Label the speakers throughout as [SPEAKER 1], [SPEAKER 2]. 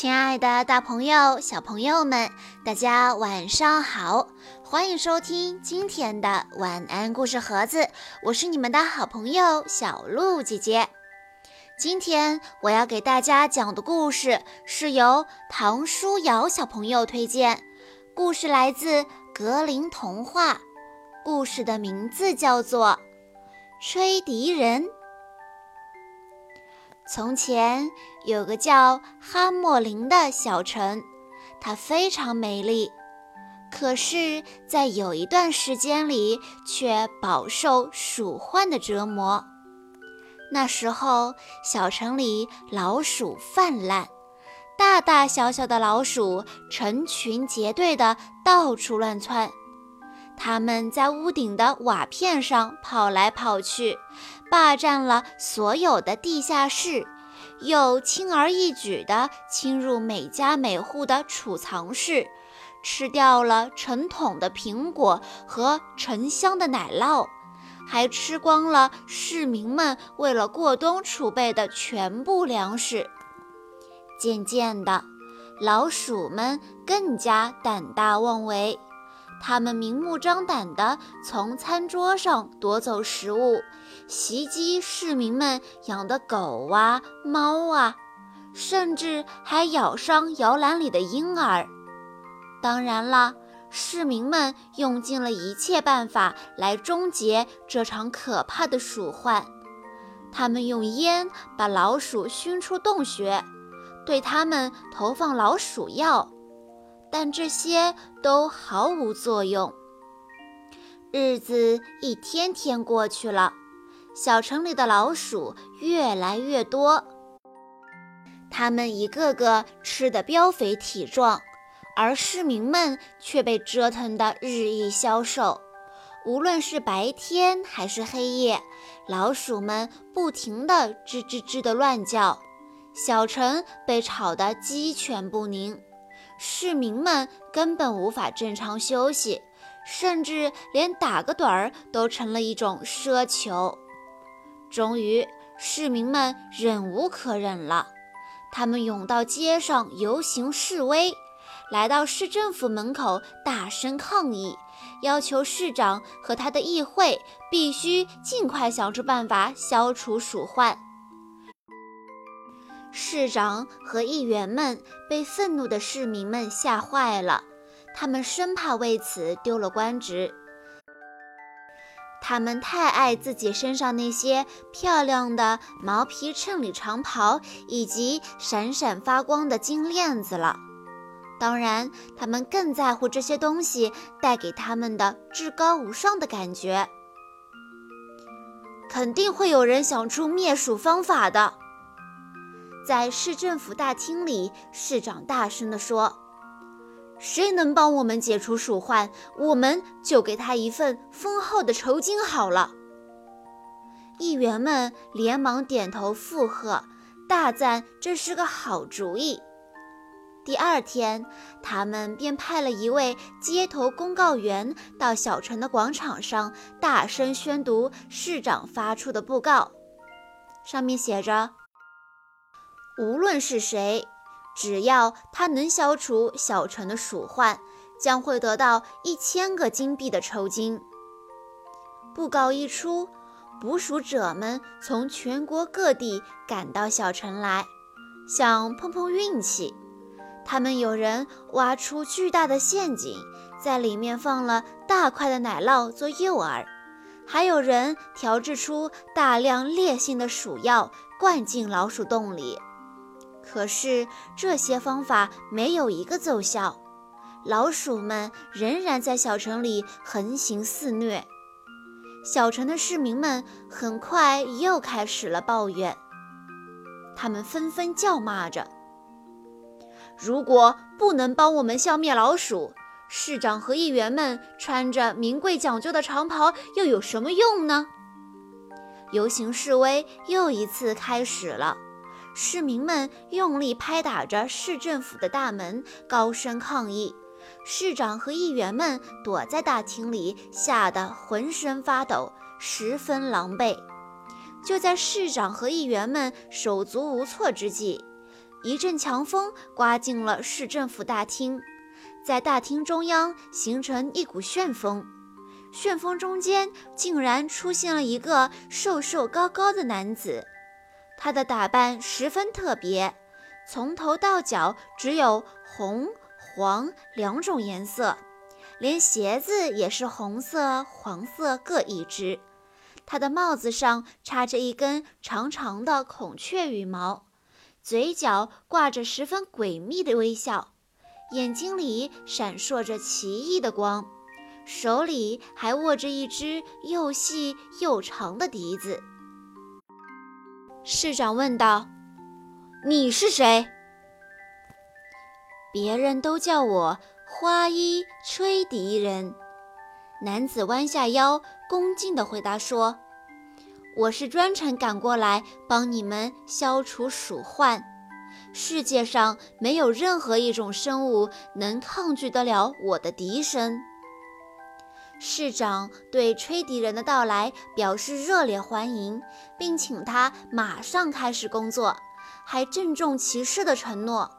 [SPEAKER 1] 亲爱的，大朋友、小朋友们，大家晚上好！欢迎收听今天的晚安故事盒子，我是你们的好朋友小鹿姐姐。今天我要给大家讲的故事是由唐书瑶小朋友推荐，故事来自格林童话，故事的名字叫做《吹笛人》。从前有个叫哈莫林的小城，它非常美丽，可是，在有一段时间里却饱受鼠患的折磨。那时候，小城里老鼠泛滥，大大小小的老鼠成群结队的到处乱窜。它们在屋顶的瓦片上跑来跑去，霸占了所有的地下室，又轻而易举地侵入每家每户的储藏室，吃掉了成桶的苹果和成箱的奶酪，还吃光了市民们为了过冬储备的全部粮食。渐渐的，老鼠们更加胆大妄为。他们明目张胆地从餐桌上夺走食物，袭击市民们养的狗啊、猫啊，甚至还咬伤摇篮里的婴儿。当然了，市民们用尽了一切办法来终结这场可怕的鼠患。他们用烟把老鼠熏出洞穴，对它们投放老鼠药。但这些都毫无作用。日子一天天过去了，小城里的老鼠越来越多，它们一个个吃得膘肥体壮，而市民们却被折腾得日益消瘦。无论是白天还是黑夜，老鼠们不停地吱吱吱地乱叫，小城被吵得鸡犬不宁。市民们根本无法正常休息，甚至连打个盹儿都成了一种奢求。终于，市民们忍无可忍了，他们涌到街上游行示威，来到市政府门口大声抗议，要求市长和他的议会必须尽快想出办法消除鼠患。市长和议员们被愤怒的市民们吓坏了，他们生怕为此丢了官职。他们太爱自己身上那些漂亮的毛皮衬里长袍以及闪闪发光的金链子了，当然，他们更在乎这些东西带给他们的至高无上的感觉。肯定会有人想出灭鼠方法的。在市政府大厅里，市长大声地说：“谁能帮我们解除鼠患，我们就给他一份丰厚的酬金。”好了，议员们连忙点头附和，大赞这是个好主意。第二天，他们便派了一位街头公告员到小城的广场上，大声宣读市长发出的布告，上面写着。无论是谁，只要他能消除小城的鼠患，将会得到一千个金币的酬金。布告一出，捕鼠者们从全国各地赶到小城来，想碰碰运气。他们有人挖出巨大的陷阱，在里面放了大块的奶酪做诱饵，还有人调制出大量烈性的鼠药，灌进老鼠洞里。可是这些方法没有一个奏效，老鼠们仍然在小城里横行肆虐。小城的市民们很快又开始了抱怨，他们纷纷叫骂着：“如果不能帮我们消灭老鼠，市长和议员们穿着名贵讲究的长袍又有什么用呢？”游行示威又一次开始了。市民们用力拍打着市政府的大门，高声抗议。市长和议员们躲在大厅里，吓得浑身发抖，十分狼狈。就在市长和议员们手足无措之际，一阵强风刮进了市政府大厅，在大厅中央形成一股旋风，旋风中间竟然出现了一个瘦瘦高高的男子，他的打扮十分特别，从头到脚只有红、黄两种颜色，连鞋子也是红色、黄色各一只。他的帽子上插着一根长长的孔雀羽毛。嘴角挂着十分诡秘的微笑，眼睛里闪烁着奇异的光，手里还握着一只又细又长的笛子。市长问道：“你是谁？”别人都叫我花衣吹笛人。男子弯下腰，恭敬地回答说。我是专程赶过来帮你们消除鼠患。世界上没有任何一种生物能抗拒得了我的笛声。市长对吹笛人的到来表示热烈欢迎，并请他马上开始工作，还郑重其事地承诺，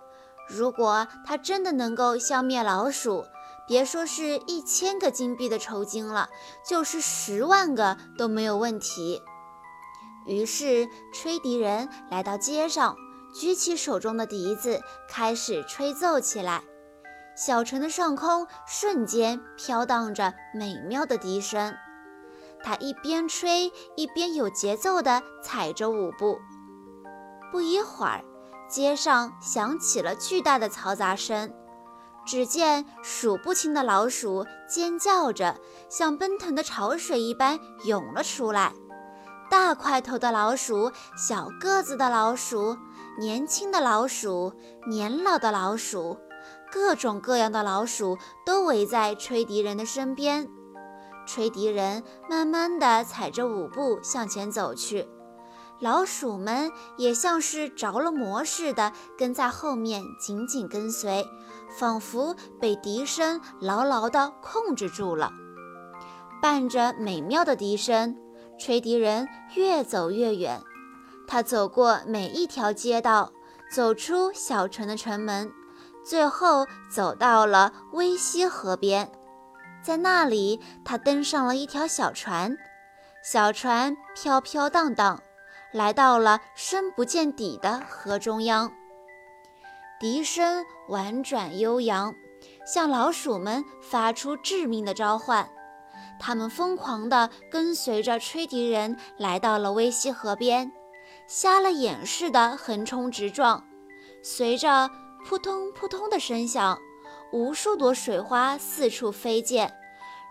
[SPEAKER 1] 如果他真的能够消灭老鼠，别说是一千个金币的酬金了，就是十万个都没有问题。于是，吹笛人来到街上，举起手中的笛子，开始吹奏起来。小城的上空瞬间飘荡着美妙的笛声。他一边吹，一边有节奏地踩着舞步。不一会儿，街上响起了巨大的嘈杂声。只见数不清的老鼠尖叫着，像奔腾的潮水一般涌了出来。大块头的老鼠，小个子的老鼠，年轻的老鼠，年老的老鼠，各种各样的老鼠都围在吹笛人的身边。吹笛人慢慢地踩着舞步向前走去，老鼠们也像是着了魔似的跟在后面紧紧跟随，仿佛被笛声牢牢地控制住了。伴着美妙的笛声。吹笛人越走越远，他走过每一条街道，走出小城的城门，最后走到了威西河边。在那里，他登上了一条小船，小船飘飘荡荡，来到了深不见底的河中央。笛声婉转悠扬，向老鼠们发出致命的召唤。他们疯狂地跟随着吹笛人来到了威西河边，瞎了眼似的横冲直撞。随着扑通扑通的声响，无数朵水花四处飞溅，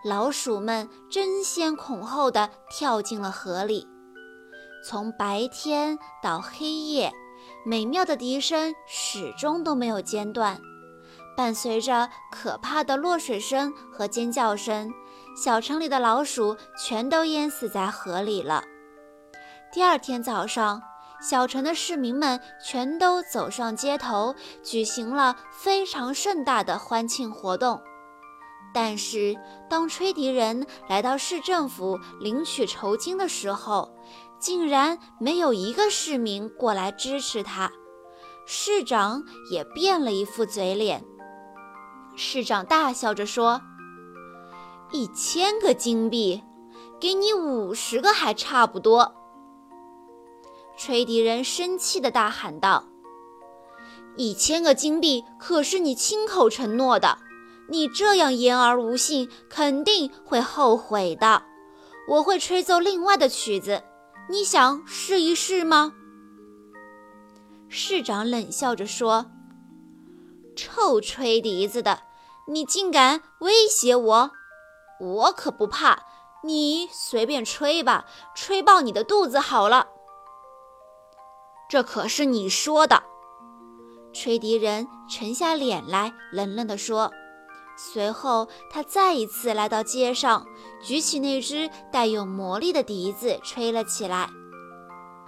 [SPEAKER 1] 老鼠们争先恐后地跳进了河里。从白天到黑夜，美妙的笛声始终都没有间断，伴随着可怕的落水声和尖叫声。小城里的老鼠全都淹死在河里了。第二天早上，小城的市民们全都走上街头，举行了非常盛大的欢庆活动。但是，当吹笛人来到市政府领取酬金的时候，竟然没有一个市民过来支持他。市长也变了一副嘴脸。市长大笑着说。一千个金币，给你五十个还差不多。吹笛人生气地大喊道：“一千个金币可是你亲口承诺的，你这样言而无信，肯定会后悔的。我会吹奏另外的曲子，你想试一试吗？”市长冷笑着说：“臭吹笛子的，你竟敢威胁我！”我可不怕，你随便吹吧，吹爆你的肚子好了。这可是你说的。吹笛人沉下脸来，冷冷地说。随后，他再一次来到街上，举起那只带有魔力的笛子，吹了起来。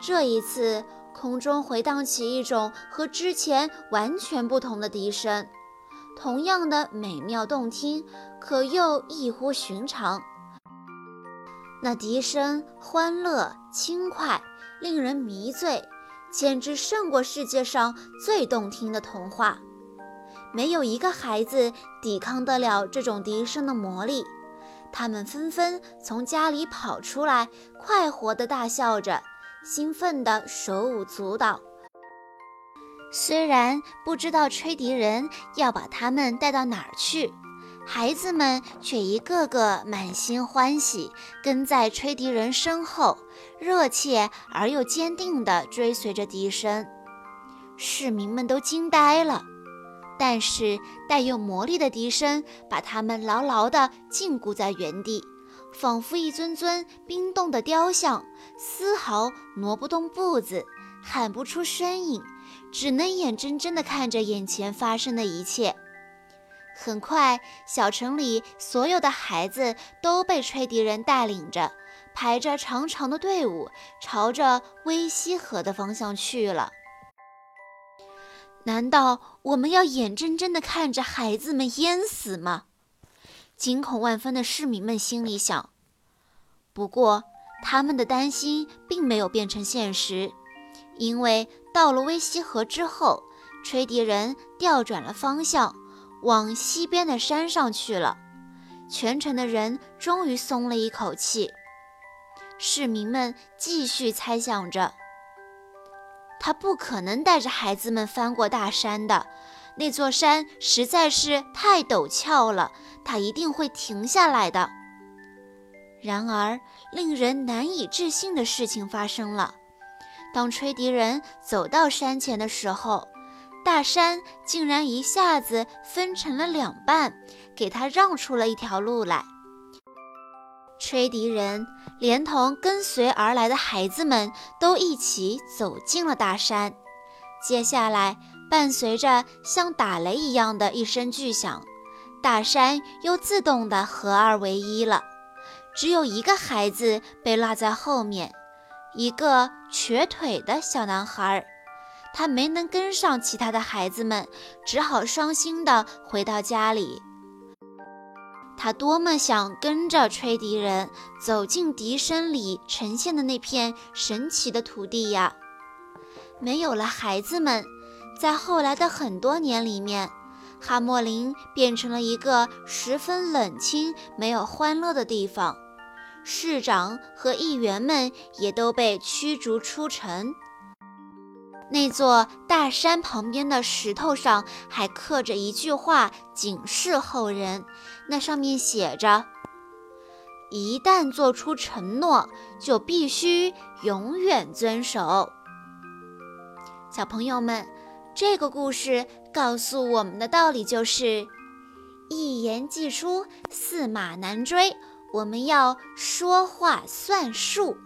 [SPEAKER 1] 这一次，空中回荡起一种和之前完全不同的笛声。同样的美妙动听，可又异乎寻常。那笛声欢乐轻快，令人迷醉，简直胜过世界上最动听的童话。没有一个孩子抵抗得了这种笛声的魔力，他们纷纷从家里跑出来，快活地大笑着，兴奋地手舞足蹈。虽然不知道吹笛人要把他们带到哪儿去，孩子们却一个个满心欢喜，跟在吹笛人身后，热切而又坚定地追随着笛声。市民们都惊呆了。但是带有魔力的笛声把他们牢牢地禁锢在原地，仿佛一尊尊冰冻的雕像，丝毫挪不动步子，喊不出声音，只能眼睁睁地看着眼前发生的一切。很快，小城里所有的孩子都被吹笛人带领着，排着长长的队伍，朝着威西河的方向去了。难道我们要眼睁睁地看着孩子们淹死吗？惊恐万分的市民们心里想。不过，他们的担心并没有变成现实，因为到了威西河之后，吹笛人调转了方向，往西边的山上去了。全城的人终于松了一口气。市民们继续猜想着。他不可能带着孩子们翻过大山的，那座山实在是太陡峭了，他一定会停下来的。然而，令人难以置信的事情发生了。当吹笛人走到山前的时候，大山竟然一下子分成了两半，给他让出了一条路来。吹笛人连同跟随而来的孩子们都一起走进了大山。接下来，伴随着像打雷一样的一声巨响，大山又自动的合二为一了。只有一个孩子被落在后面，一个瘸腿的小男孩，他没能跟上其他的孩子们，只好伤心的回到家里。他多么想跟着吹笛人走进笛声里呈现的那片神奇的土地呀！没有了孩子们，在后来的很多年里面，哈莫林变成了一个十分冷清、没有欢乐的地方。市长和议员们也都被驱逐出城。那座大山旁边的石头上还刻着一句话，警示后人。那上面写着：“一旦做出承诺，就必须永远遵守。”小朋友们，这个故事告诉我们的道理就是：一言既出，驷马难追。我们要说话算数。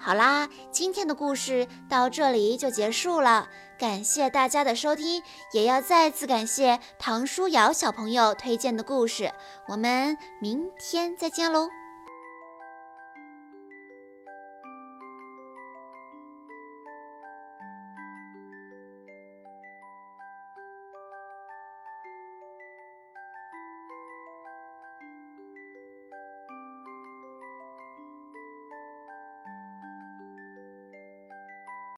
[SPEAKER 1] 好啦，今天的故事到这里就结束了，感谢大家的收听，也要再次感谢唐书瑶小朋友推荐的故事，我们明天再见喽。